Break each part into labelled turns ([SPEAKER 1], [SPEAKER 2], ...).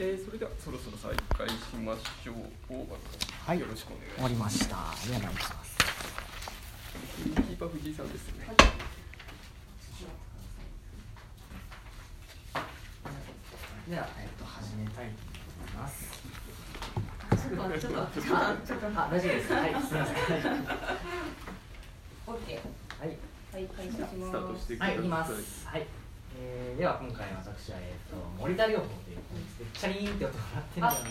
[SPEAKER 1] えー、それではそろそろ再開しましょう。
[SPEAKER 2] はい
[SPEAKER 1] よろしくお願いし
[SPEAKER 2] 終わりましたありがとうございます
[SPEAKER 1] ます。キーパー藤井さんですね。
[SPEAKER 2] では、えっと、始めたいと思います。
[SPEAKER 3] ちょっとちょっとちょっとちょっと
[SPEAKER 2] あ、大丈夫です。はい、すみません。
[SPEAKER 3] オッケ
[SPEAKER 2] はい、
[SPEAKER 3] ーはい開始します
[SPEAKER 1] スタートしてくださ
[SPEAKER 2] はい、いきます。はい。えー、では、今回私は、えっと、森田療法という本ですね。チャリーンって音が鳴ってるんだよな。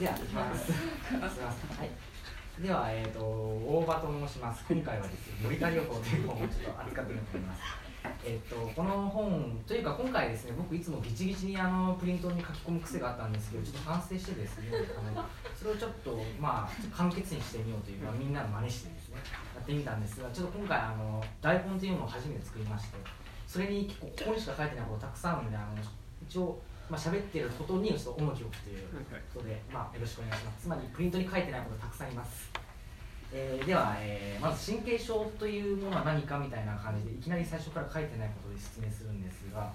[SPEAKER 2] では、いきます。すみません。はい。では、えっ、と、大場と申します。今回はですね、森田療法という本をちょっと扱ってみようと思います。えっと、この本というか今回ですね僕いつもギチギチにあのプリントに書き込む癖があったんですけどちょっと反省してですねあのそれをちょっとまあ簡潔にしてみようというかみんなの真似してですねやってみたんですがちょっと今回あの台本というのを初めて作りましてそれに結構ここにしか書いてないことたくさんあるのであの一応まあ喋ってることにちょっと重きを置くということで、まあ、よろしくお願いします。つまりプリントに書いてないことたくさんいます。えーでは、えーまず神経症というものは何かみたいな感じでいきなり最初から書いてないことで説明するんですが、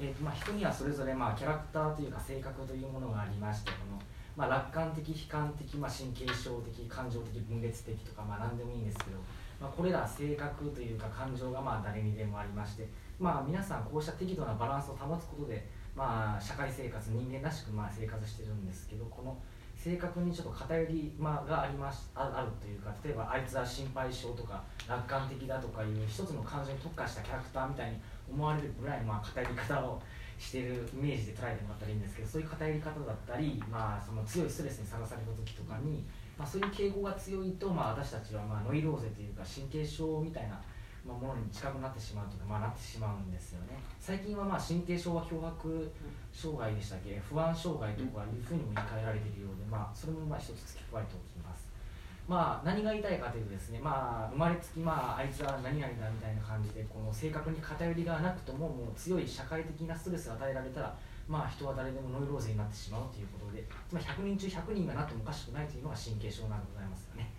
[SPEAKER 2] えーとまあ、人にはそれぞれ、まあ、キャラクターというか性格というものがありましてこの、まあ、楽観的悲観的、まあ、神経症的感情的分裂的とか、まあ、何でもいいんですけど、まあ、これら性格というか感情がまあ誰にでもありまして、まあ、皆さんこうした適度なバランスを保つことで、まあ、社会生活人間らしくまあ生活してるんですけどこの性格にちょっと偏り、まあ、がありますああるというか例えばあいつは心配性とか楽観的だとかいう一つの感情に特化したキャラクターみたいに思われるぐらいまあ偏り方をしてるイメージで捉えてもらったらいいんですけどそういう偏り方だったり、まあ、その強いストレスにさらされた時とかに、まあ、そういう傾向が強いと、まあ、私たちはまあノイローゼというか神経症みたいなまあものに近くなってしまうとか、まあ、なってしまうんですよね。最近はまあ神経症は脅迫障害でしたっけ？不安障害とかいうふうにも言い換えられているようで、まあ、それもまあ一つ付け加えておきます。まあ何が言いたいかというとですねまあ生まれつきまああいつは何々だみたいな感じでこの性格に偏りがなくとももう強い社会的なストレスを与えられたらまあ人は誰でもノイローゼになってしまうということでつまり100人中100人がなってもおかしくないというのが神経症なんでございますよね。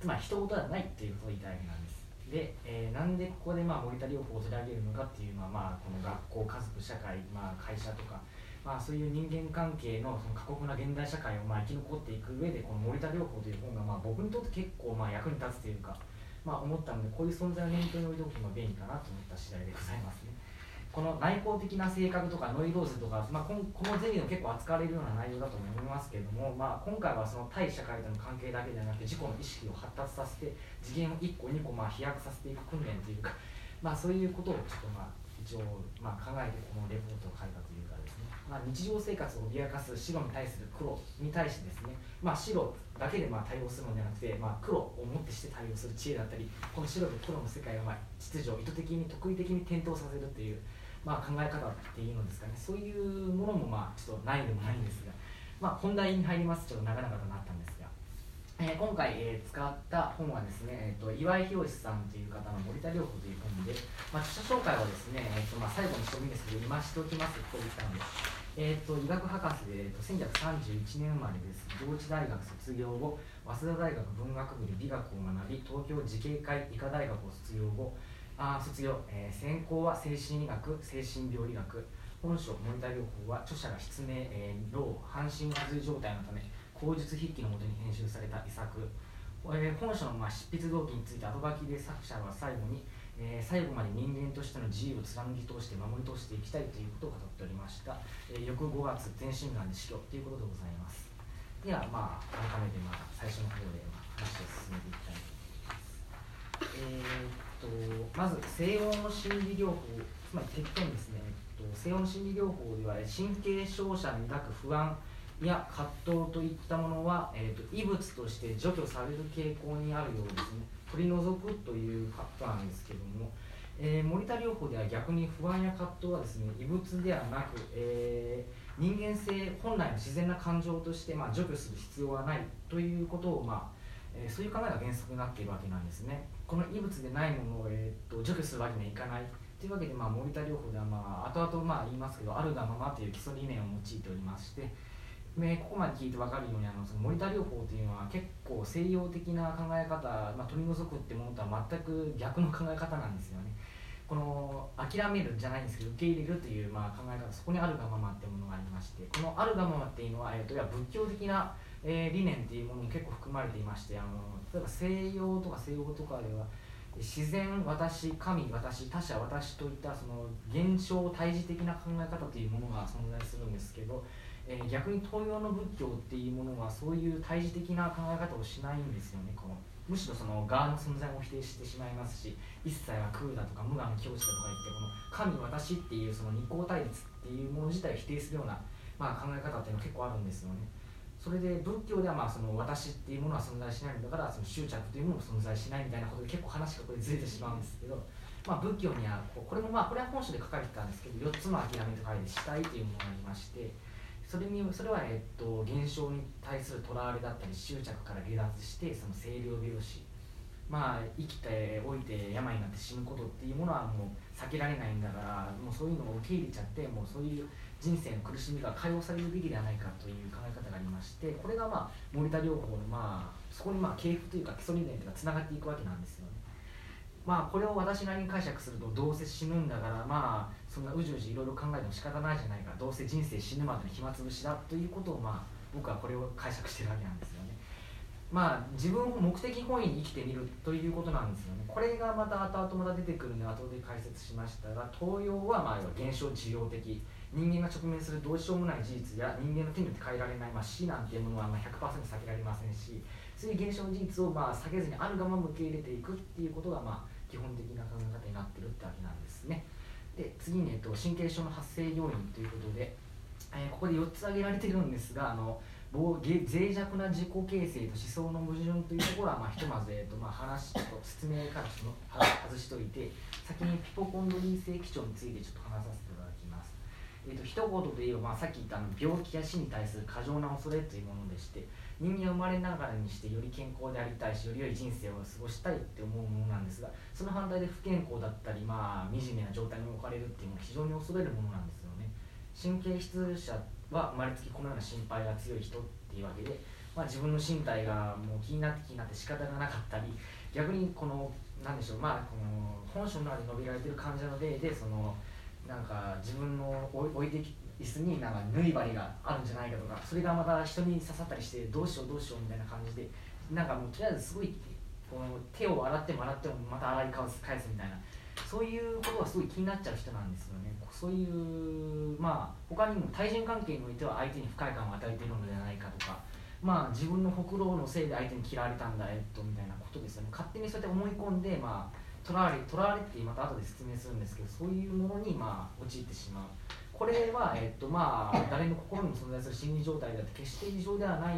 [SPEAKER 2] つまり人事ではないっていうことを言いたいわけなんですで、えーなんでここでまあ森田療法を取り上げるのかっていうのは、まあ、この学校家族社会、まあ、会社とか、まあ、そういう人間関係のその過酷な現代社会をまあ生き残っていく上でこの森田療法という本がまあ僕にとって結構まあ役に立つというか、まあ、思ったのでこういう存在を念頭に置いておくのが便利かなと思った次第でございますね。この内向的な性格とかノイローゼとか、まあ、このゼミでも結構扱われるような内容だと思いますけれども、まあ、今回はその対社会との関係だけではなくて自己の意識を発達させて次元を1個2個まあ飛躍させていく訓練というか、まあ、そういうことをちょっとまあ一応まあ考えてこのレポートを書いたというかですね、まあ、日常生活を脅かす白に対する黒に対してですね、まあ、白だけでまあ対応するのではなくて、まあ、黒をもってして対応する知恵だったりこの白と黒の世界をまあ秩序を意図的に特異的に転倒させるというまあ、考え方っていうのですかね。そういうものもまあちょっとないでもないんですが、まあ、本題に入ります。ちょっと長々となったんですが、えー今回、えー使った本はですね、えー、と岩井博さんという方の「森田療法」という本で、まあ、著者紹介はですね、えーとまあ、最後にしてもいいんですけど今しておきますと言ったので、えー、と医学博士で、えー、と1931年生まれです。上智大学卒業後早稲田大学文学部で美学を学び東京慈恵会医科大学を卒業後あ卒業、えー専攻は精神医学精神病理学。本書「森田療法」は著者が失明、えー、老半身不随状態のため口述筆記のもとに編集された遺作、えー本書のまあ執筆動機について後書きで作者は最後に、えー最後まで人間としての自由を貫き通して守り通していきたいということを語っておりました、えー翌5月全身がんで死去ということでございます。ではまあ改めてまあ最初の方でま話を進めていきたいと思います。えーとまず西欧の心理療法つまりてっですね、えっと、西欧の心理療法では神経症者に抱く不安や葛藤といったものは、えー、と異物として除去される傾向にあるようですね。取り除くということなんですけども、えー森田療法では逆に不安や葛藤はですね異物ではなく、えー人間性本来の自然な感情として、まあ、除去する必要はないということを、まあえーそういう考えが原則になっているわけなんですね。この異物でないものを、えー、と除去するわけにはいかない。というわけで、まあ、森田療法では、まあ後々まあ言いますけどあるがままという基礎理念を用いておりましてねここまで聞いて分かるようにあのその森田療法というのは結構西洋的な考え方、まあ、取り除くってものとは全く逆の考え方なんですよね。この諦めるじゃないんですけど受け入れるというまあ考え方そこにあるがままっていうものがありましてこのあるがままっていうのは、えー、と仏教的な、えー理念っていうものも結構含まれていましてあの例えば西洋とか西欧とかでは自然私神私他者私といったその現象対峙的な考え方というものが存在するんですけど、えー逆に東洋の仏教っていうものはそういう対峙的な考え方をしないんですよね。このむしろその側の存在も否定してしまいますし一切は空だとか無我の境地だとか言ってこの神私っていうその二項対立っていうもの自体を否定するような、まあ、考え方っていうのは結構あるんですよね。それで仏教ではまあその私っていうものは存在しないんだからその執着というものも存在しないみたいなことで結構話がこれずれてしまうんですけど、まあ、仏教にはここれもまあこれは本書で書かれてたんですけど4つの諦めと書いて死体というものがありましてそれにそれは、えっと、現象に対するとらわれだったり執着から離脱してその清涼病死まあ生きておいて病になって死ぬことっていうものはもう避けられないんだからもうそういうのを受け入れちゃってもうそういう人生の苦しみが解放されるべきではないかという考え方がありましてこれがまあ森田療法のまあそこにまあ系譜というか基礎理念というかつながっていくわけなんですよね。まあこれを私なりに解釈するとどうせ死ぬんだからまあそんなうじうじいろいろ考えても仕方ないじゃないかどうせ人生死ぬまでの暇つぶしだということをまあ僕はこれを解釈してるわけなんですよね。まあ自分を目的本位に生きてみるということなんですよね。これがまた後々また出てくるので後で解説しましたが東洋はまあ要は現象受容的人間が直面するどうしようもない事実や人間の手によって変えられない、まあ、死なんていうものはまあ100%避けられませんしそういう現象の事実をまあ避けずにあるがまま受け入れていくっていうことがまあ基本的な考え方になってるってわけなんですね。で次に、えっと、神経症の発生要因ということで、えーここで4つ挙げられてるんですがあの脆弱な自己形成と思想の矛盾というところは、まあ、ひとまず、えっとまあ、話と説明からちょっと外しといて先にピポコンドリー性基調についてちょっと話させていただきます。えー、と一言で言えば、まあ、さっき言ったあの病気や死に対する過剰な恐れというものでして人間生まれながらにしてより健康でありたいしより良い人生を過ごしたいって思うものなんですがその反対で不健康だったり、まあ、惨めな状態に置かれるっていうのは非常に恐れるものなんですよね。神経質者は生まれつきこのような心配が強い人っていうわけで、まあ、自分の身体がもう気になって気になって仕方がなかったり逆にこのなんでしょうまあこの本書の中で述べられてる患者の例でそのなんか自分の置い置いてき椅子になんか縫い針があるんじゃないかとかそれがまた人に刺さったりしてどうしようどうしようみたいな感じでなんかもうとりあえずすごいこの手を洗っても洗ってもまた洗い返す返すみたいな。そういうことがすごい気になっちゃう人なんですよね。そういうまあ他にも対人関係においては相手に不快感を与えているのではないかとかまあ自分のほくろのせいで相手に嫌われたんだえっとみたいなことですよね。勝手にそうやって思い込んでまあとらわれとらわれってまた後で説明するんですけどそういうものにまあ陥ってしまうこれは、えっとまあ、誰の心にも存在する心理状態であって決して異常ではない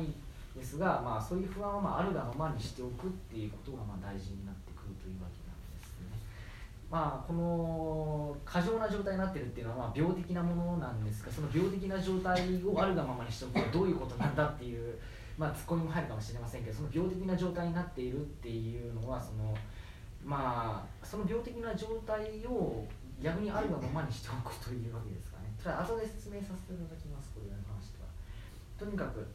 [SPEAKER 2] ですが、まあ、そういう不安はまああるがままにしておくっていうことがまあ大事になってくるというわけなんですね。まあ、この過剰な状態になってるっていうのはまあ病的なものなんですがその病的な状態をあるがままにしておくとはどういうことなんだっていう、まあ、ツッコミも入るかもしれませんけどその病的な状態になっているっていうのはそのまあその病的な状態を逆にあるがままにしておくというわけですかね。それは後で説明させていただきますこれに関しては。とにかく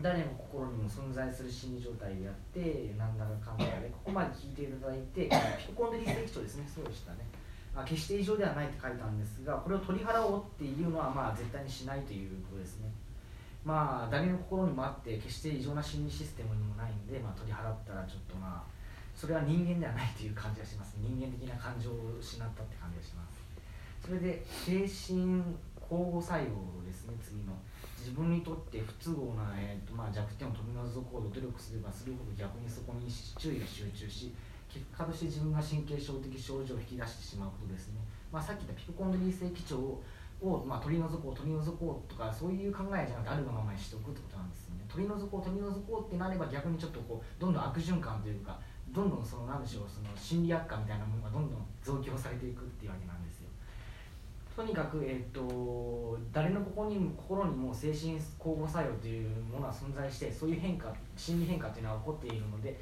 [SPEAKER 2] 誰の心にも存在する心理状態であって何だかかんだでここまで聞いていただいてピココンデリステキですねそうでしたねあ決して異常ではないって書いたんですがこれを取り払おうっていうのはまあ絶対にしないということですねまあ誰の心にもあって決して異常な心理システムにもないんで、まあ、取り払ったらちょっとまあそれは人間ではないという感じがします。人間的な感情を失ったって感じがします。それで精神交互作用ですね。次の。自分にとって不都合な、えーとまあ、弱点を取り除こうと努力すればするほど逆にそこに注意が集中し結果として自分が神経症的症状を引き出してしまうことですね、まあ、さっき言ったピココンドリー性基調を、まあ、取り除こう取り除こうとかそういう考えじゃなくてあるがままにしておくってことなんですね。取り除こう取り除こうってなれば逆にちょっとこうどんどん悪循環というかどんどんその何でしょうその心理悪化みたいなものがどんどん増強されていくっていうわけなんですよ。とにかく、えー、と誰のここにも心にも精神交互作用というものは存在してそういう変化心理変化というのは起こっているので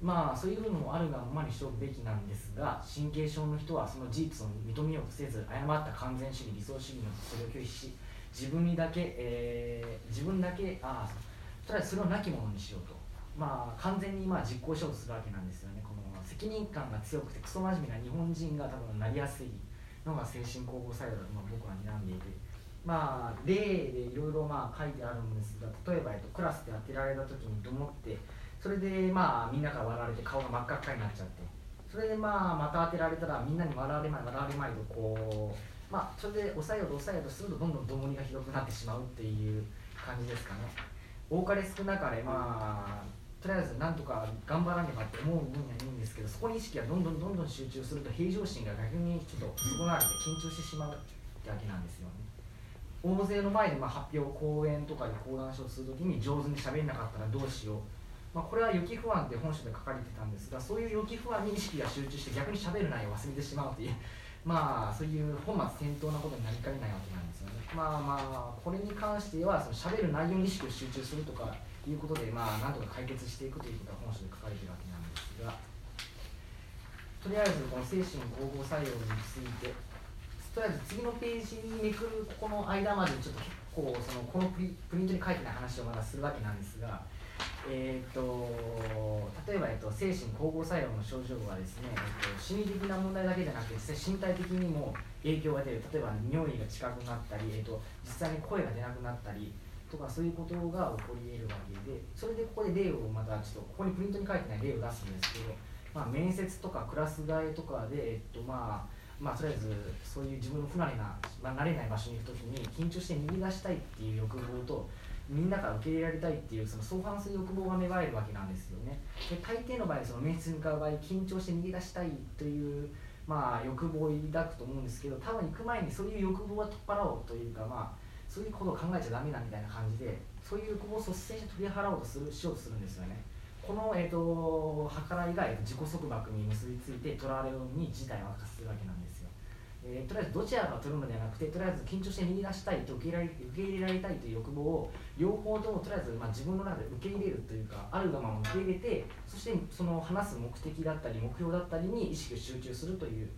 [SPEAKER 2] まあそういうのもあるがままにしておくべきなんですが神経症の人はその事実を認めようとせず誤った完全主義理想主義のそれを拒否し自分にだけ、えー自分だけああとりあえずそれをなきものにしようと。まあ完全にまあ実行しようとするわけなんですよね。この責任感が強くてクソ真面目な日本人が多分なりやすいのが精神統合作用だとまあ僕は睨んでいて。まあ例でいろいろまあ書いてあるんですが例えば、えっと、クラスで当てられた時にと思ってそれでまあみんなから笑われて顔が真っ赤っかになっちゃって。それでまあまた当てられたらみんなに笑われまい笑われまいとこうまあそれで抑えようと抑えようとするとどんどんどもりがひどくなってしまうっていう感じですかね。多かれ少なかれまあとりあえずなんとか頑張らねばって思う分にはいいんですけどそこに意識がどんどんどんどん集中すると平常心が逆にちょっと損なわれて緊張してしまうってわけなんですよね。大勢の前でまあ発表講演とかで講談書をするときに上手に喋れなかったらどうしようまあ、これは予期不安って本書で書かれてたんですがそういう予期不安に意識が集中して逆に喋る内容を忘れてしまうというまあそういう本末転倒なことになりかねないわけなんですよね。まあまあこれに関してはその喋る内容に意識を集中するとかいうことでまあなんとか解決していくということが本書で書かれているわけなんですがとりあえずこの精神統合作用についてとりあえず次のページにめくるここの間までちょっと結構そのこのプリプリントに書いてない話をまだするわけなんですがえーと、例えば、えっと、精神統合作用の症状はですね、えっと、心理的な問題だけじゃなくて実際身体的にも影響が出る。例えば匂いが近くなったり、えっと、実際に声が出なくなったりとかそういうことが起こり得るわけでそれでここで例をまたちょっとここにプリントに書いてない例を出すんですけど、まあ、面接とかクラス替えとかで、えっとまあまあ、とりあえずそういう自分の不慣れな、まあ、慣れない場所に行く時に緊張して逃げ出したいっていう欲望とみんなから受け入れられたいっていうその相反する欲望が芽生えるわけなんですよね。で大抵の場合その面接に向かう場合緊張して逃げ出したいというまあ欲望を抱くと思うんですけど多分行く前にそういう欲望は取っ払おうというかまあそういうことを考えちゃダメだみたいな感じでそういう欲望を率先して取り払おうとするしようとするんですよね。この、えーと、計らいが、自己束縛に結びついてとらわれるように事態を悪化するわけなんですよ。えー、とりあえずどちらが取るのではなくてとりあえず緊張して逃げ出したいと受け入れ受け入れられたいという欲望を両方ともとりあえずまあ自分の中で受け入れるというかあるがまま受け入れてそしてその話す目的だったり目標だったりに意識を集中するという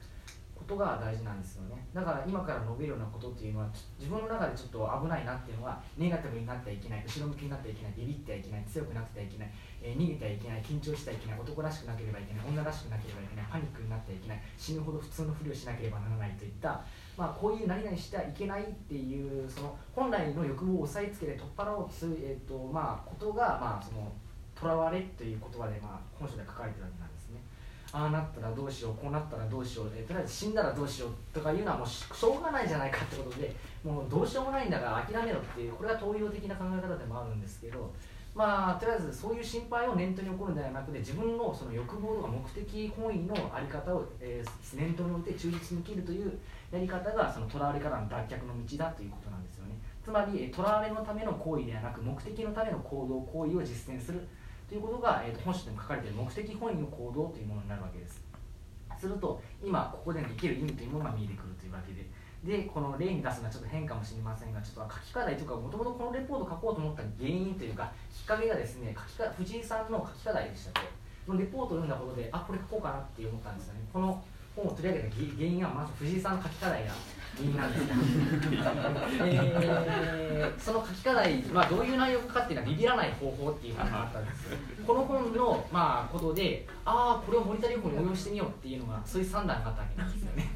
[SPEAKER 2] ことが大事なんですよねだから今から述べるようなことっていうのは自分の中でちょっと危ないなっていうのはネガティブになってはいけない後ろ向きになってはいけないビビってはいけない強くなってはいけないえー、逃げてはいけない緊張してはいけない男らしくなければいけない女らしくなければいけないパニックになってはいけない死ぬほど普通のふりをしなければならないといった、まあ、こういう何々してはいけないっていうその本来の欲望を押さえつけて取っ払おうとする、えーとまあ、ことが、まあ、その囚われという言葉で、まあ、本書で書かれてるわけなんですね。ああなったらどうしようこうなったらどうしよう、えー、とりあえず死んだらどうしようとかいうのはもうしょうがないじゃないかってことでもうどうしようもないんだから諦めろっていうこれは東洋的な考え方でもあるんですけどまあとりあえずそういう心配を念頭に起こるんではなくて自分のその欲望とか目的本位の在り方を、えー、念頭に置いて忠実に生きるというやり方がその囚われからの脱却の道だということなんですよね。つまり囚われのための行為ではなく目的のための行動行為を実践するということが、えー、本書でも書かれている目的本位の行動というものになるわけです。すると今ここでの生きる意味というものが見えてくるというわけで。でこの例に出すのはちょっと変かもしれませんがちょっと書き課題というかもともとこのレポート書こうと思った原因というかきっかけがですね書きか藤井さんの書き課題でしたっけのレポートを読んだことであこれ書こうかなって思ったんですよね。この本を取り上げた原因はまず藤井さんの書き課題が原因なんですが、えー、その書き課題、まあ、どういう内容かっていうのはビビらない方法っていうのがあったんですこの本の、まあ、ことでああこれを森田理子に応用してみようっていうのがそういう算段があったわけなんですよね。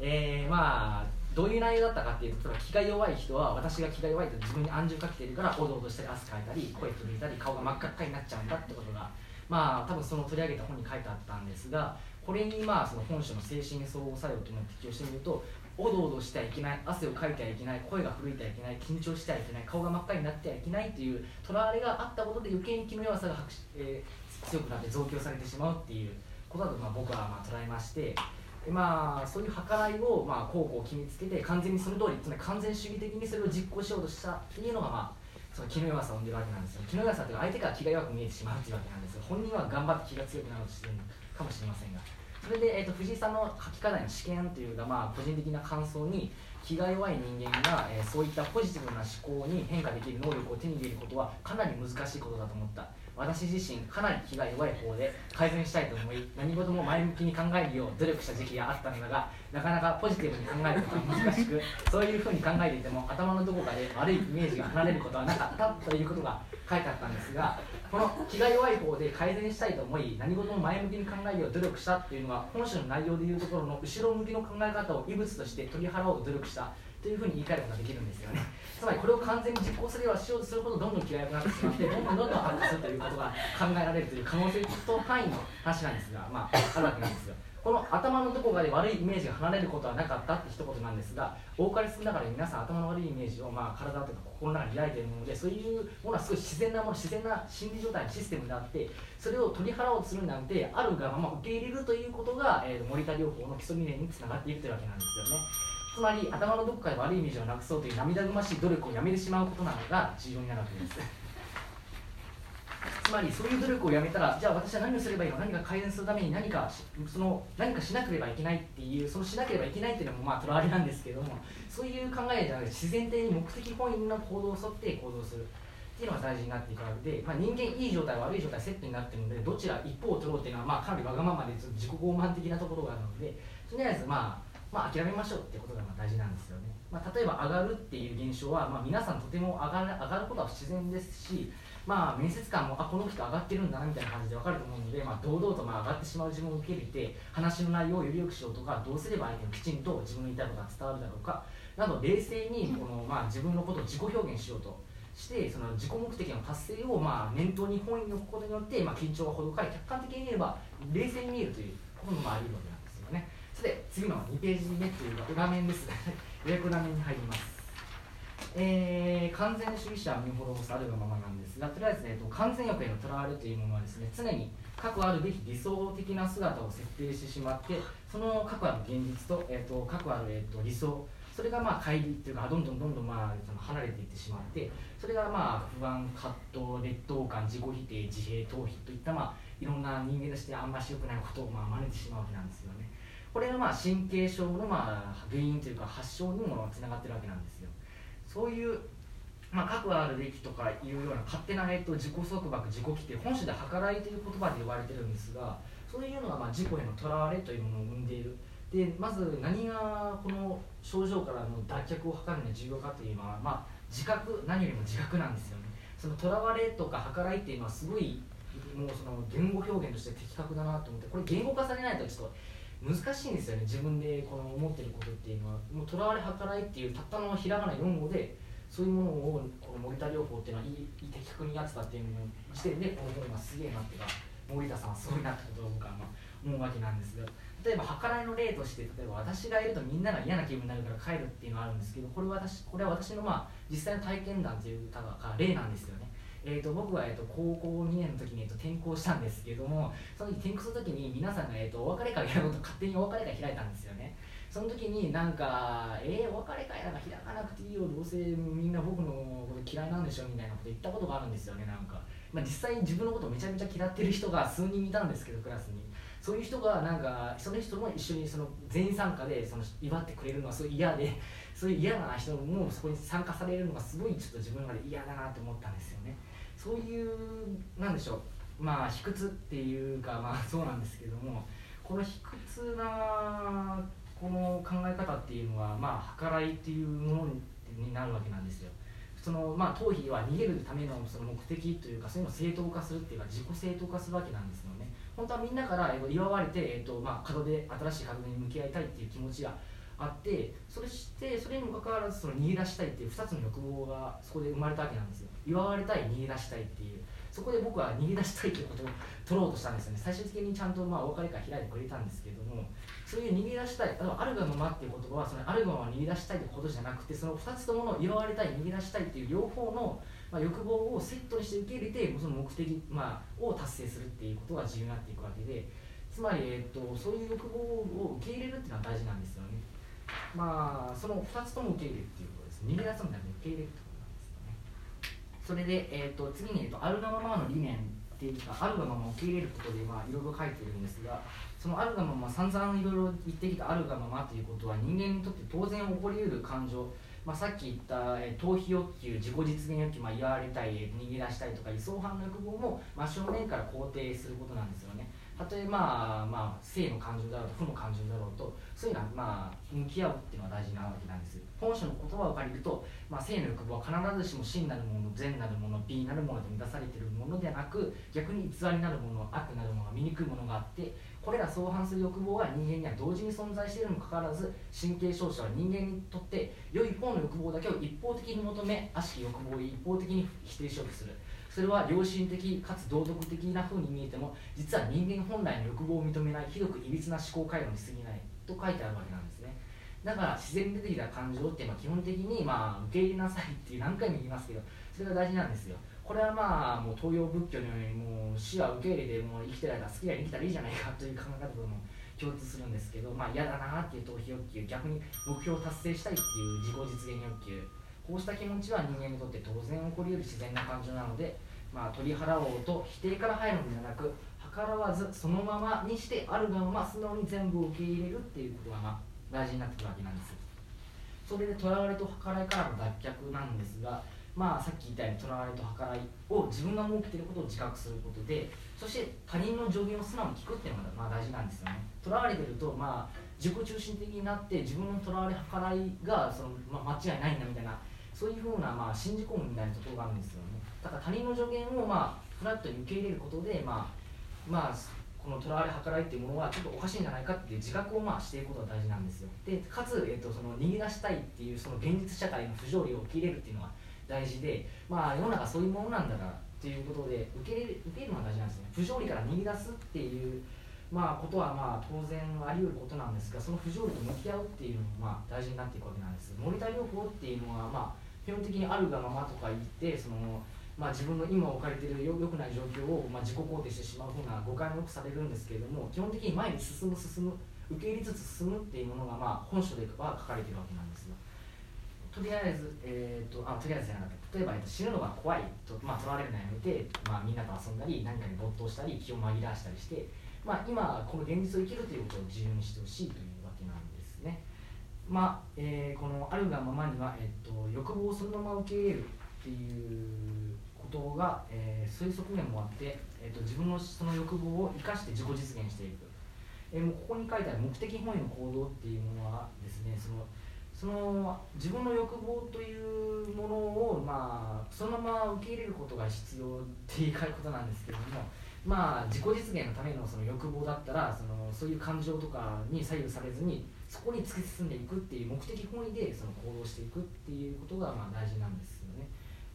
[SPEAKER 2] えー、まあどういう内容だったかっていうと気が弱い人は私が気が弱いと自分に暗示をかけてるからおどおどしたり汗かいたり声震えたり顔が真っ赤っかになっちゃうんだってことがまあ多分その取り上げた本に書いてあったんですがこれにまあその本書の精神相互作用というのを適用してみるとおどおどしてはいけない汗をかいてはいけない声が震えてはいけない緊張してはいけない顔が真っ赤になってはいけないというとらわれがあったことで余計に気の弱さが、えー、強くなって増強されてしまうっていうことだとまあ僕はまあ捉えましてでまあ、そういう計らいを、まあ、こうこう決めつけて完全にその通りつまり完全主義的にそれを実行しようとしたっていうのが、まあ、その気の弱さを生んでるわけなんですよ。気の弱さというか相手から気が弱く見えてしまうというわけなんですよ。本人は頑張って気が強くなろうとしてるかもしれませんが。それで、えーと、藤井さんの書き課題の試験というか、まあ、個人的な感想に気が弱い人間が、えー、そういったポジティブな思考に変化できる能力を手に入れることはかなり難しいことだと思った。私自身かなり気が弱い方で改善したいと思い何事も前向きに考えるよう努力した時期があったのだがなかなかポジティブに考えることは難しくそういうふうに考えていても頭のどこかで悪いイメージが離れることはなかったということが書いてあったんですがこの気が弱い方で改善したいと思い何事も前向きに考えるよう努力したっていうのは本書の内容でいうところの後ろ向きの考え方を異物として取り払おう努力した。というふうに言い換えることができるんですよね。つまりこれを完全に実行すればしようとするほどどんどん気が弱くなってしまってどんどんどんどん悪化するということが考えられるという可能性と範囲の話なんですがまああるわけなんですよ。この頭のどこかで悪いイメージが離れることはなかったって一言なんですが多かれ少なかれ皆さん頭の悪いイメージをまあ体とか心の中に抱いているものでそういうものはすごい自然なもの自然な心理状態のシステムであってそれを取り払おうとするなんてあるがまま受け入れるということが、えー、森田療法の基礎理念につながっているというわけなんですよね。つまり頭のどこかで悪いイメージをなくそうという涙ぐましい努力をやめてしまうことなどが重要になるわけです。つまりそういう努力をやめたらじゃあ私は何をすればいいの？何か改善するために何かその何かしなければいけないっていうそのしなければいけないっていうのもまあとらわれなんですけどもそういう考えじゃなくて自然的に目的本位の行動を沿って行動する。っていうのが大事になっていくわけで、まあ、人間いい状態悪い状態セットになってるのでどちら一方を取ろうっていうのはまあかなりわがままで自己傲慢的なところがあるのでとりあえずまあまあ、諦めましょうってことがまあ大事なんですよね、まあ、例えば上がるっていう現象は、まあ、皆さんとても上がる上がることは自然ですしまあ、面接官もあこの人上がってるんだなみたいな感じで分かると思うので、まあ、堂々とまあ上がってしまう自分を受け入れて話の内容をより良くしようとかどうすれば相手にきちんと自分の言いたいことが伝わるだろうか。など冷静にこの、まあ、自分のことを自己表現しようとしてその自己目的の達成をまあ念頭に本意に置くことによって、まあ、緊張がほどかり客観的に見れば冷静に見えるということもあり得るわけなんですよねそれで次の2ページ目というか裏面です。予約裏面に入ります。えー、完全主義者は見滅ぼすあるがままなんですがとりあえず、えーと、完全欲へのとらわれというものはですね常に過去あるべき理想的な姿を設定してしまってその過去ある現実と,、えーと、過去ある、えーと、理想それがまあ乖離というかどんどんどんどんまあその離れていってしまってそれがまあ不安葛藤劣等感自己否定自閉逃避といったまあいろんな人間としてあんまし良くないことをまあ真似てしまうわけなんですよね。これがまあ神経症のまあ原因というか発症にもつながってるわけなんですよ。そういう、まあ、核あるべきとかいうような勝手な、えっと、自己束縛自己規定本種で計らいという言葉で言われてるんですがそういうのがまあ自己へのとらわれというものを生んでいる。でまず何がこの症状からの脱却を図るのに重要かというのは、まあ、自覚何よりも自覚なんですよね。そのとらわれとか計らいっていうのはすごいもうその言語表現として的確だなと思ってこれ言語化されないとちょっと難しいんですよね。自分でこの思ってることっていうのは。もうとらわれ計らいっていうたったのひらがな4語でそういうものをこの森田療法っていうのはいい的確にやってたっていうの時点でこの本がすげえなっていうか森田さんはすごいなってことを僕は思うわけなんですが。例えば計らいの例として例えば私がいるとみんなが嫌な気分になるから帰るっていうのがあるんですけどこれは私これは私のまあ実際の体験談というか例なんですよね。えーと、僕は、えーと、高校2年の時に、えーと、転校したんですけどもその時転校する時に皆さんが、えー、とお別れ会やろうと勝手にお別れ会開いたんですよね。その時になんか「えー、お別れ会なんか開かなくていいよどうせみんな僕のこと嫌いなんでしょ」みたいなこと言ったことがあるんですよねなんか、まあ、実際に自分のことめちゃめちゃ嫌ってる人が数人いたんですけどクラスに。そういう人がなんかその人も一緒にその全員参加でその祝ってくれるのはすごい嫌でそういう嫌な人もそこに参加されるのがすごいちょっと自分の中で嫌だなって思ったんですよね。そういうなんでしょうまあ卑屈っていうかまあそうなんですけどもこの卑屈なこの考え方っていうのはまあ計らいっていうものになるわけなんですよ。そのまあ逃避は逃げるためのその目的というかそういうのを正当化するっていうか自己正当化するわけなんですよね。本当はみんなから祝われて、えーとまあ、門で新しい門出に向き合いたいっていう気持ちがあってそれしてそれにもかかわらずその逃げ出したいっていう2つの欲望がそこで生まれたわけなんですよ。祝われたい逃げ出したいっていう。そこで僕は逃げ出したいということを取ろうとしたんですよね。最終的にちゃんとまあお別れ会開いてくれたんですけどもそういう逃げ出したいあるがままっていう言葉はそのあるがまま逃げ出したいということじゃなくてその2つともの祝われたい逃げ出したいっていう両方のまあ、欲望をセットにして受け入れてその目的、まあ、を達成するっていうことが重要になっていくわけで。つまり、えーと、そういう欲望を受け入れるっていうのは大事なんですよね。まあその2つとも受け入れるっていうことです逃げ出すんだ受け入れるってことなんですよねそれで、えーと、次に、えーと、あるがままの理念っていうかあるがまま受け入れることでまあいろいろ書いてるんですがそのあるがまま散々いろいろ言ってきたあるがままということは人間にとって当然起こりうる感情。まあ、さっき言った、え逃避欲求自己実現欲求、まあ、言われたい逃げ出したいとか理想犯の欲望も、まあ、正面から肯定することなんですよね。たとえまあまあ性の感情だろうと負の感情だろうとそういうのはまあ向き合うっていうのは大事なわけなんです。本書の言葉を借りると、まあ、性の欲望は必ずしも真なるもの善なるもの美なるもので満たされているものではなく逆に偽りなるもの悪なるもの醜いものがあってこれら相反する欲望は人間には同時に存在しているにもかかわらず神経症者は人間にとって良い方の欲望だけを一方的に求め悪しき欲望を一方的に否定しようとする。それは良心的かつ道徳的な風に見えても実は人間本来の欲望を認めないひどくいびつな思考回路に過ぎないと書いてあるわけなんですね。だから自然に出てきた感情っていうのは基本的にまあ受け入れなさいっていう何回も言いますけどそれが大事なんですよ。これはまあもう東洋仏教のようにもう死は受け入れてもう生きてる間好きなに生きたらいいじゃないかという考え方とも共通するんですけどまあ嫌だなっていう逃避欲求逆に目標を達成したいっていう自己実現欲求。こうした気持ちは人間にとって当然起こり得る自然な感情なので、まあ、取り払おうと否定から入るのではなく計らわずそのままにしてあるがまま素直に全部受け入れるっていうことがまあ大事になってくるわけなんです。それでとらわれと計らいからの脱却なんですがまあさっき言ったようにとらわれと計らいを自分が設けていることを自覚することでそして他人の助言を素直に聞くっていうのがまあ大事なんですよね。とらわれてるとまあ自己中心的になって自分のとらわれ計らいがその、まあ、間違いないんだみたいなそういうふうな、まあ、信じ込むみたいなところがあるんですよね。だから他人の助言を、まあ、フラットに受け入れることで、まあまあ、このとらわれ計らいっていうものはちょっとおかしいんじゃないかっていう自覚を、まあ、していくことが大事なんですよでかつ、えっと、その逃げ出したいっていうその現実社会の不条理を受け入れるっていうのは大事で、まあ、世の中そういうものなんだからっていうことで受け入れる受け入れるのが大事なんですね不条理から逃げ出すっていうまあ、ことはまあ当然あり得ることなんですがその不条理と向き合うっていうのもまあ大事になっていくわけなんです森田療法っていうのはまあ基本的にあるがままとか言ってその、まあ、自分の今置かれているよよくない状況を、まあ、自己肯定してしまうふうな誤解もよくされるんですけれども基本的に前に進む進む受け入れつつ進むっていうものが、まあ、本書では書かれているわけなんですよ。とりあえず、えーと、あとりあえずじゃなかった例えば、えっと、死ぬのが怖いと、まあ、取られるのやめて、まあ、みんなと遊んだり何かに没頭したり気を紛らわしたりしてまあ、今この現実を生きるということを自由にしてほしいというわけなんですね。まあえー、このあるがままには、えっと、欲望をそのまま受け入れるっていうことが、えー、そういう側面もあって、えっと、自分のその欲望を生かして自己実現していく、えー、もうここに書いてある目的本位の行動っていうものはですねそのその自分の欲望というものを、まあ、そのまま受け入れることが必要ってい換えることなんですけれどもまあ、自己実現のためのその欲望だったらそのそういう感情とかに左右されずにそこに突き進んでいくっていう目的本位でその行動していくっていうことがまあ大事なんですよね。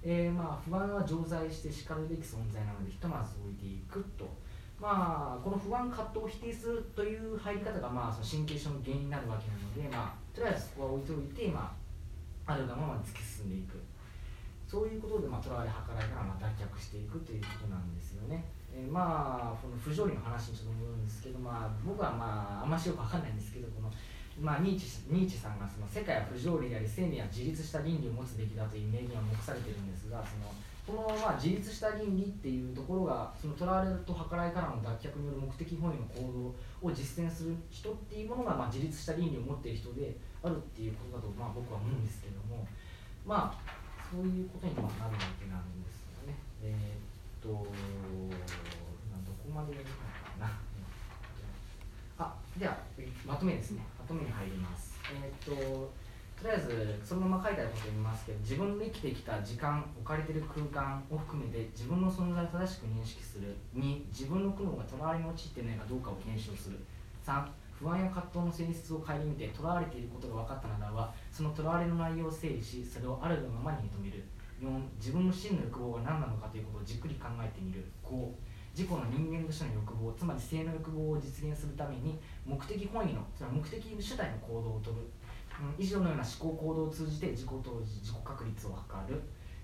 [SPEAKER 2] えー、まあ不安は常在してしかるべき存在なのでひとまず置いていくと。まあ、この不安葛藤を否定するという入り方が、まあ、その神経症の原因になるわけなので、まあ、とりあえずそこは置いておいて、まあ、あるがままに突き進んでいくそういうことで、まあ、とらわれ計らいからまあ脱却していくということなんですよね。えー、まあこの不条理の話にちょっと戻るんですけど、まあ、僕はまああんましよく分かんないんですけどこの、まあ、ニーチニーチさんがその世界は不条理であり生命は自立した倫理を持つべきだという名言を目されてるんですがそのこのまあ自立した倫理っていうところがそのとらわれと計らいからの脱却による目的本位の行動を実践する人っていうものがまあ自立した倫理を持っている人であるっていうことだとまあ僕は思うんですけどもまあそういうことにはなるわけなんですよね。えーとどこまでやるのかなあではまとめですねまとめに入ります。えっ、ととりあえずそのまま書いてあることを言いますけど自分で生きてきた時間置かれている空間を含めて自分の存在を正しく認識する。2自分の苦悩がとらわれに陥っていないかどうかを検証する。3不安や葛藤の性質を顧みてとらわれていることが分かったならばそのとらわれの内容を整理しそれをあるがままに認める。4自分の真の欲望が何なのかということをじっくり考えてみる。5自己の人間としての欲望つまり性の欲望を実現するために目的本位のその目的主体の行動をとる、うん、以上のような思考行動を通じて自己当時自己確立を図る、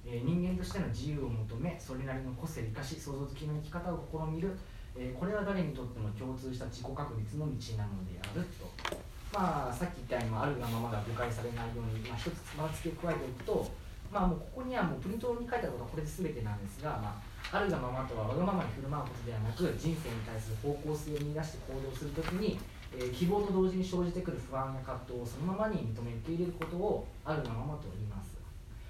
[SPEAKER 2] えー、人間としての自由を求めそれなりの個性を生かし創造的な生き方を試みる、えー、これは誰にとっても共通した自己確立の道なのであると。まあ、さっき言ったようにあるがままでは誤解されないように、まあ、一つつまつけ加えておくとまあもうここにはもうプリントに書いてあることはこれで全てなんですが、まあ、あるがままとはわがままに振る舞うことではなく人生に対する方向性を見出して行動するときに、えー、希望と同時に生じてくる不安や葛藤をそのままに認め受け入れることをあるがままと言います。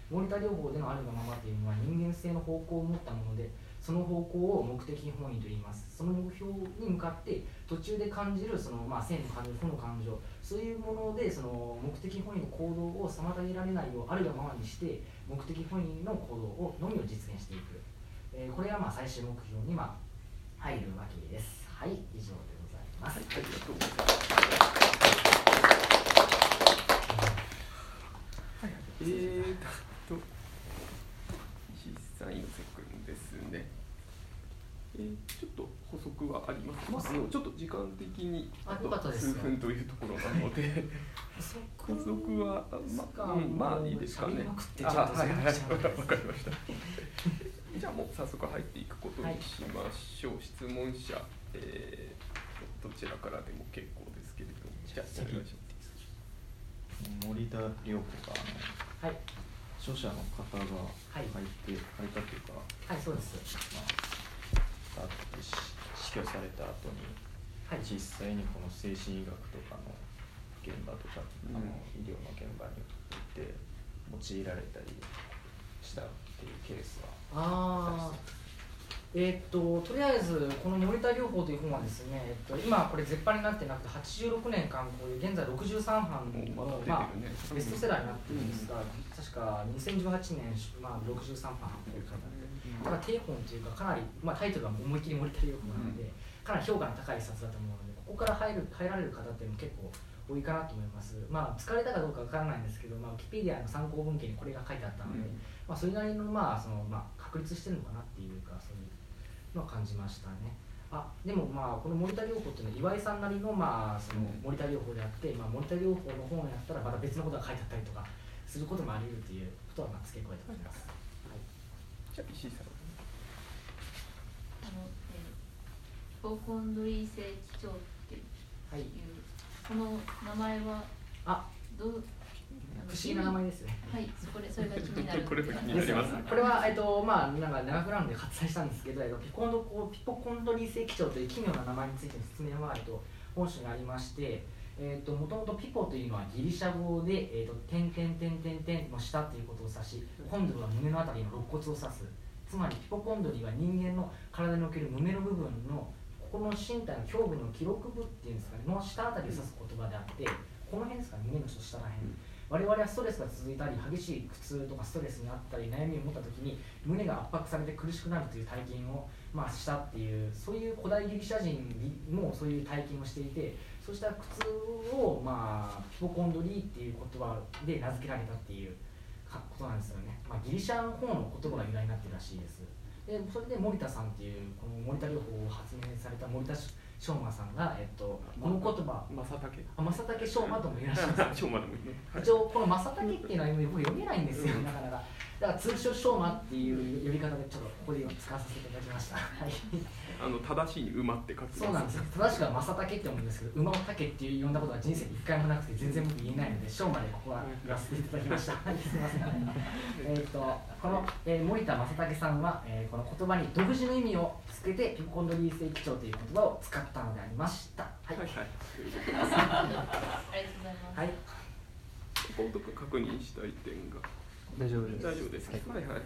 [SPEAKER 2] モニター療法でのあるがままというのは人間性の方向を持ったものでその方向を目的本位と言います。その目標に向かって途中で感じるその、まあ、性の感情負の感情。そういうものでその目的本位の行動を妨げられないようあるがままにして目的本位の行動をのみを実現していく、えーこれがまあ最終目標にまあ入るわけです。はい以上でございます、
[SPEAKER 1] ありがとうござい。はい、えーと、石井さん、猪瀬君ですね。えー、ちょっと補足はありますか？あのちょっと時間的に
[SPEAKER 2] あ
[SPEAKER 1] と数分というところなので、補足はまあ、うん、まあいいですかね。あ、はいはいわかりました。じゃあもう早速入っていくことにしましょう。質問者、えー、どちらからでも結構ですけれども、じゃあお願いします。
[SPEAKER 4] 森田良子が
[SPEAKER 2] はい。
[SPEAKER 4] 著者の方が
[SPEAKER 2] はい
[SPEAKER 4] て、書い。たというか、
[SPEAKER 2] はいそうです。
[SPEAKER 4] まあ、あってし死去された後に、
[SPEAKER 2] はい。
[SPEAKER 4] 実際にこの精神医学とかの現場とか、あの
[SPEAKER 1] うん
[SPEAKER 4] 医療の現場において用いられたりしたっていうケースは
[SPEAKER 2] ああえーっととりあえずこの「モニター療法」という本はですね、えっと、今これ絶版になってなくて86年間こういう現在63版の、
[SPEAKER 1] まね
[SPEAKER 2] まあ、ベストセラーになってるんですが、確か2018年、まあ、63版発表されたただ低本というかかなり、まあ、タイトルが思いっきりモニター療法なので、かなり評価の高い一冊だと思うのでここから入る入られる方っていうのも結構多いかなと思います。まあ疲れたかどうかわからないんですけど、まあ、ウィキペディアの参考文献にこれが書いてあったので、
[SPEAKER 1] うん。
[SPEAKER 2] まあ、それなりの,、まあそのまあ、確立してるのかなっていうかそういうのを感じましたね。あでもまあこの森田療法っていうのは岩井さんなりのまあその森田療法であって、まあ、森田療法の本をやったらまた別のことが書いてあったりとかすることもあり得るということはまあ付け加えておきます。はい
[SPEAKER 1] じゃあ石井さん。
[SPEAKER 3] あの、えー、ヒポコンドリー性気腸っていう、
[SPEAKER 2] はい、
[SPEAKER 3] この名前は
[SPEAKER 2] あ
[SPEAKER 3] どう
[SPEAKER 2] 不思議な名前ですね。
[SPEAKER 3] はい、そこでそれが気になる。
[SPEAKER 1] これが気にな
[SPEAKER 2] です
[SPEAKER 1] ります
[SPEAKER 2] これは、えっとまあ、なんか長くなるので割愛したんですけど、えっと、ピコンドこうピポコンドリー性気腸という奇妙な名前についての説明は、えっと、本書にありまして、えっと、もともとピポというのはギリシャ語で、えっと、点点点点点の下ということを指し、コンドルは胸のあたりの肋骨を指す。つまりピポコンドリーは人間の体における胸の部分のここの身体の胸部の記録部っていうんですかねの下あたりを指す言葉であってこの辺ですかね胸の下ら辺我々はストレスが続いたり激しい苦痛とかストレスにあったり悩みを持った時に胸が圧迫されて苦しくなるという体験を、まあ、したっていうそういう古代ギリシャ人もそういう体験をしていてそうした苦痛を、まあ、ヒポコンドリーっていう言葉で名付けられたっていうことなんですよね、まあ、ギリシャの方の言葉が由来になってるらしいです。でそれで森田さんっていうこの森田療法を発明された森田昌磨さんが、えっと、この言葉
[SPEAKER 1] 正竹。
[SPEAKER 2] あ正竹昌磨ともいらっしゃる。んで
[SPEAKER 1] もいい。ね。はい
[SPEAKER 2] 一応この正竹っていうのは今僕読めないんですよなかなか。だから通称昌磨っていう呼び方でちょっとここで今使わさせていただきました。はい。
[SPEAKER 1] あの正しいに馬って書く。
[SPEAKER 2] そうなんですよ。正しくは正竹って思うんですけど馬を竹っていう呼んだことは人生で一回もなくて全然僕言えないので昌磨でここは言わせていただきました。はいすみません。えっとこの、えー森田正竹さんは、えーこの言葉に独自の意味をつけてピココンドリー性気腸という言葉を使ったのでありましたはい
[SPEAKER 1] はい
[SPEAKER 3] ありがとうございます。
[SPEAKER 2] はい
[SPEAKER 1] こことか確認したい点が。
[SPEAKER 4] 大丈夫です
[SPEAKER 1] 大丈夫ですか。はいはいはい。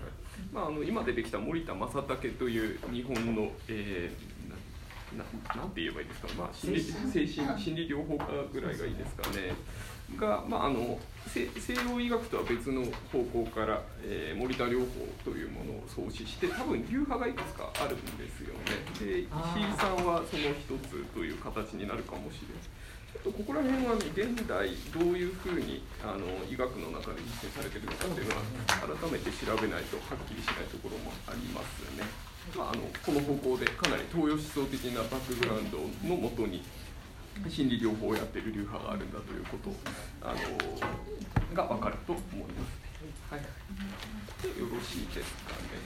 [SPEAKER 1] まああの今出てきた森田正竹という日本の、えー、なななんて言えばいいですか。まあ心理精神心理療法家ぐらいがいいですかね。がまああの西西洋医学とは別の方向から、えー、森田療法というものを創始して多分流派がいくつかあるんですよね。で石井さんはその一つという形になるかもしれない。ちょっとここら辺はね、現代どういうふうにあの医学の中で実践されているのかっていうのは改めて調べないとはっきりしないところもありますね。まあ、あのこの方向でかなり東洋思想的なバックグラウンドのもとに心理療法をやっている流派があるんだということあのが分かると思います。はいはい、でよろしいですかね。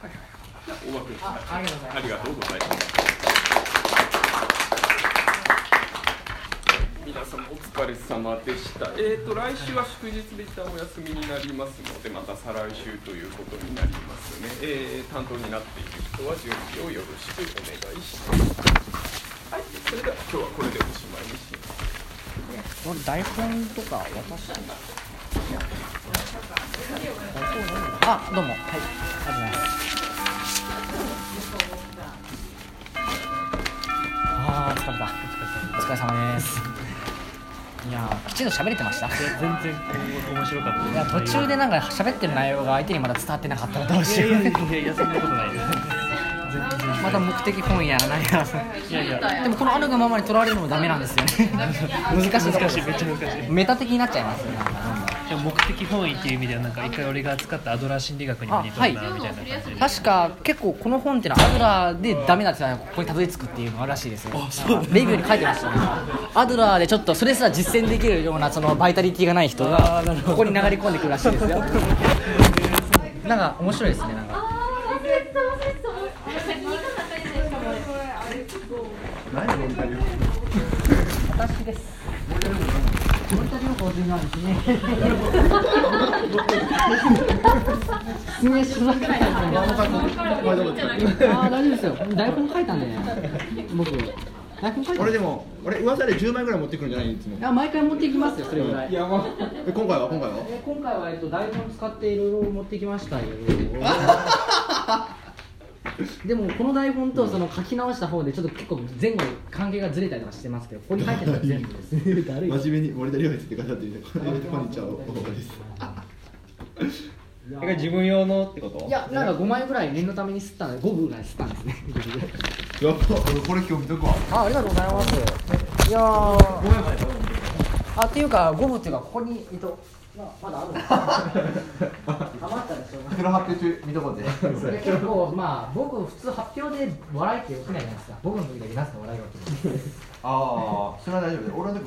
[SPEAKER 1] ははいはい。じゃあ大場君、
[SPEAKER 2] あありがとうございます
[SPEAKER 1] ありがとうございます。皆様お疲れ様でした。えーと来週は祝日で一旦お休みになりますので、また再来週ということになりますね。えー担当になっている人は準備をよろしくお願いします。はい、それでは今日はこれでおしまい。にします。
[SPEAKER 4] これ台本とか渡したんだ
[SPEAKER 2] あどうも。はい。ありがとうございます。あー疲れたお疲れ様ですいやーきちんと喋れてました。
[SPEAKER 5] 全然面白かった。
[SPEAKER 2] いや途中でなんか喋ってる内容が相手にまだ伝わってなかった。らどうしよう。
[SPEAKER 5] いやいやいやいやそんなことないです
[SPEAKER 2] また目的本やら何やら。
[SPEAKER 5] いやいや。
[SPEAKER 2] でもこのあるがままに取られるのもダメなんですよね。難しい。
[SPEAKER 5] 難しい。めっちゃ難しい。
[SPEAKER 2] メタ的になっちゃいますよなんかどんどん
[SPEAKER 5] でも目的本位っていう意味ではなんか一回俺が扱ったアドラー心理学にも似てるなみたいな感じで。
[SPEAKER 2] 確か結構この本っていうのはアドラーでダメなってたらここにたどり着くっていうのがあるらしいですよ。レビューに書いてましたね。アドラーでちょっとそれすら実践できるようなそのバイタリティがない人がここに流れ込んでくるらしいですよ。なんか面白いですねなんか
[SPEAKER 3] 忘れてた忘れてたもう先に行かなあかんやないしかも
[SPEAKER 4] 何モニタリ
[SPEAKER 2] 私です。森田良子というのはですね説明しづらいなあー大丈夫ですよ台本書いたんでね僕台本書いた
[SPEAKER 6] 俺でも俺噂で10枚ぐらい持ってくるんじゃない？いつも。
[SPEAKER 2] いや毎回持っていきますよそれぐらい。
[SPEAKER 6] やばえ今回は？今回は
[SPEAKER 2] え今回は、えっと、台本使っていろいろ持ってきましたよ でもこの台本とその書き直した方でちょっと結構前後に関係がずれたりとかしてますけどここに書いてるのは全部です。だるい
[SPEAKER 6] 真面目に森田亮についてくださっているこんにちはおおです
[SPEAKER 4] これ自分用のってこと？
[SPEAKER 2] いやなんか5枚ぐらい念のために吸ったんで5分ぐらい吸ったんですね。
[SPEAKER 6] やっぱ。俺これ今日見とくわ
[SPEAKER 2] あありがとうございます。いやー。あっていうか5分っていうかここにえっとままだあるんです余 ったでしょう
[SPEAKER 6] 発表中見とこうぜ。
[SPEAKER 2] で結構まあ僕普通発表で笑いって起きないじゃないですか。僕の時だけなすの笑いが起きる。
[SPEAKER 6] ああそれは大丈夫で俺の時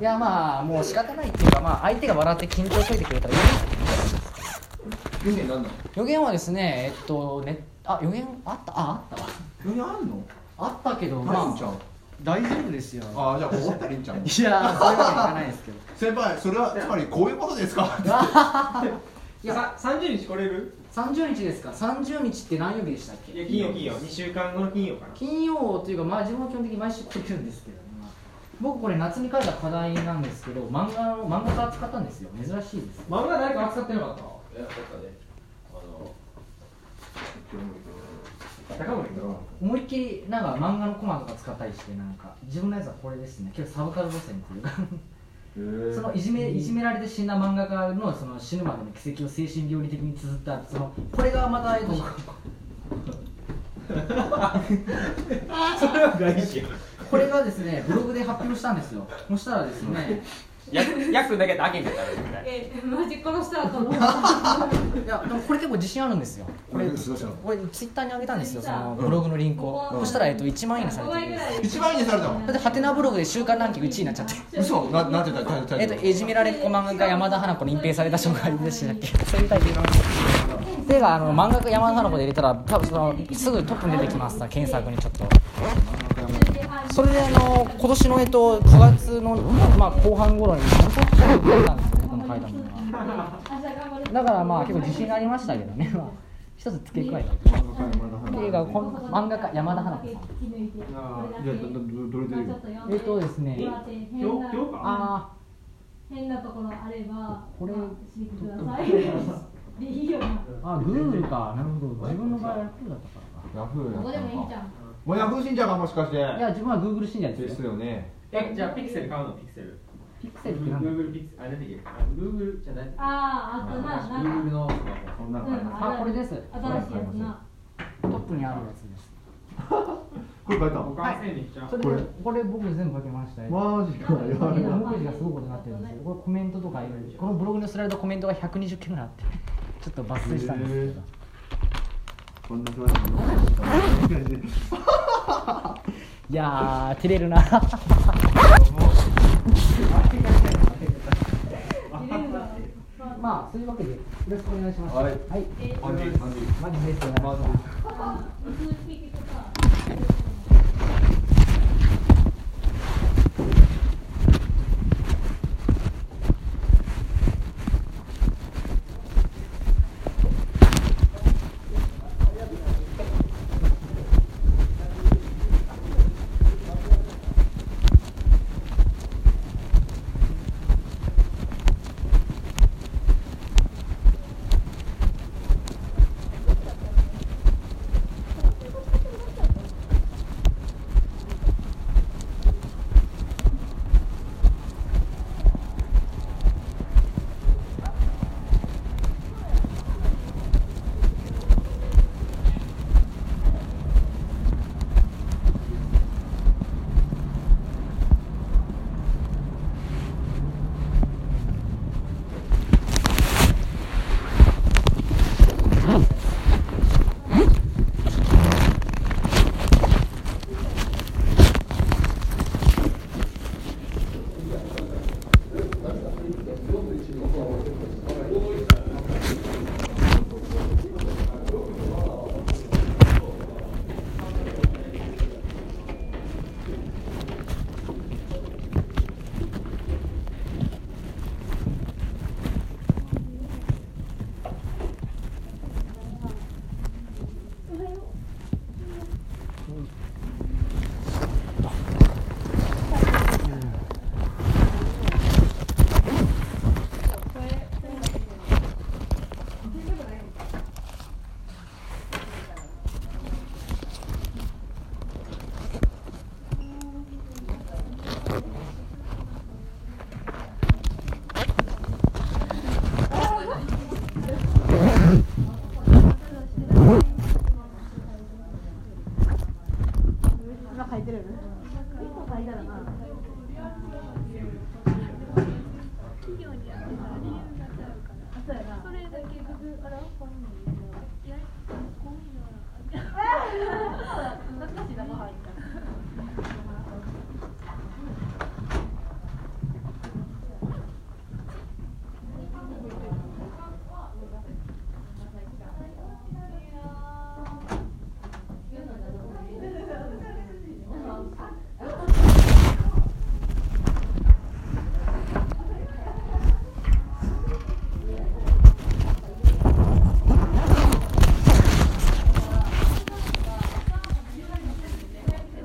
[SPEAKER 2] いやまあもう仕方ないっていうかまあ相手が笑って緊張しといてくれたらいい
[SPEAKER 6] 予言なんだ
[SPEAKER 2] 予言はですねえっとねあ予言あったああったわ。
[SPEAKER 6] 予言あんの？
[SPEAKER 2] あったけどまあ
[SPEAKER 6] ないんちゃう？
[SPEAKER 2] 大丈夫ですよ。
[SPEAKER 6] ああじゃあ怒ったらいいんちゃう
[SPEAKER 2] いやーそういうわけにいかないですけど。
[SPEAKER 6] 先輩それは つまりこういうことですか？
[SPEAKER 2] いや
[SPEAKER 7] 30日来れる
[SPEAKER 2] ？30日ですか？30日って何曜日でしたっけ？
[SPEAKER 7] いや金曜金曜。2週間後の金曜かな。
[SPEAKER 2] 金曜というかまあ自分は基本的に毎週来るんですけど、まあ僕これ夏に書いた課題なんですけど漫画の漫画家扱ったんですよ。珍しいです
[SPEAKER 7] 漫画誰か扱ってなかった？
[SPEAKER 6] いやどっかであの
[SPEAKER 7] 高森君
[SPEAKER 2] 思いっきりなんか漫画のコマとか使ったりしてなんか自分のやつはこれですね。結構サブカル路線っていう。かそのいじめいじめられて死んだ漫画家のその死ぬまでの奇跡を精神病理的に綴ったそのこれがまたえっと
[SPEAKER 7] それは外資
[SPEAKER 2] これがですね ブログで発表したんですよ。そしたらですね
[SPEAKER 4] 役だけであけんかったらみたいな。
[SPEAKER 3] えマジ殺したらと思う
[SPEAKER 2] いやでもこれ結構自信あるんですよ。これこれツイッターに上げたんですよそのブログのリンクを、そしたら、えっと、1万いいねされてる
[SPEAKER 6] 一番い。いねされたの？
[SPEAKER 2] それでハテナブログで週間ランキング1位になっちゃって。
[SPEAKER 6] 嘘？ななんて言ったタイ
[SPEAKER 2] えっと、いじめられっ子漫画家山田花子に隠蔽された障害でしたっけそうい。うタイトルてい。うかあの漫画家山田花子で入れたら多分そのすぐトップに出てきます。さ検索にちょっとそれであの今年のえっと9月の、まあ、後半頃に本当に書いたんですよねこの書いたものはだからまあ結構自信ありましたけどね、まあ、一つ付け加えた。っていうかこの漫画家山田花子さん。
[SPEAKER 6] じゃあどどどれで
[SPEAKER 2] えっとですね。あ
[SPEAKER 8] 変なところあれば
[SPEAKER 2] これ
[SPEAKER 8] まあ教えてくださいでいいよな
[SPEAKER 2] ーあグーグルか。なるほど。自分の場合はヤフーだったからか。
[SPEAKER 6] ヤフー
[SPEAKER 8] どこでもいいじゃん
[SPEAKER 6] もうヤフー信者かもしかして。
[SPEAKER 2] いや自分はグーグル信者です
[SPEAKER 6] です
[SPEAKER 2] よ
[SPEAKER 6] よね。
[SPEAKER 7] えじゃあピクセル買うのピクセル
[SPEAKER 2] ピクセルってなんだ
[SPEAKER 7] Google ピクセルあ何だっけ？あ Google じゃない。
[SPEAKER 8] あああったななんか。
[SPEAKER 7] Google のそんなの買います。
[SPEAKER 2] あこれです。
[SPEAKER 8] 新しいやつな
[SPEAKER 2] トップにあるやつです。
[SPEAKER 6] これ書いた
[SPEAKER 2] れ。でこれ僕全部書きました。よ
[SPEAKER 6] マジか。やばいな
[SPEAKER 2] ホームページがすごいことになってるんですよ。これコメントとかいろいろ。このブログにスライドコメントが120件ぐらいあってちょっと抜粋したんですけど
[SPEAKER 6] こんな素晴らしい
[SPEAKER 2] いやー照れるな。まあそういうわけでよろしくお願いします。
[SPEAKER 6] はい。
[SPEAKER 2] はい。
[SPEAKER 6] マジマジ
[SPEAKER 2] マジですお願いします
[SPEAKER 8] 普通聞いてください
[SPEAKER 2] い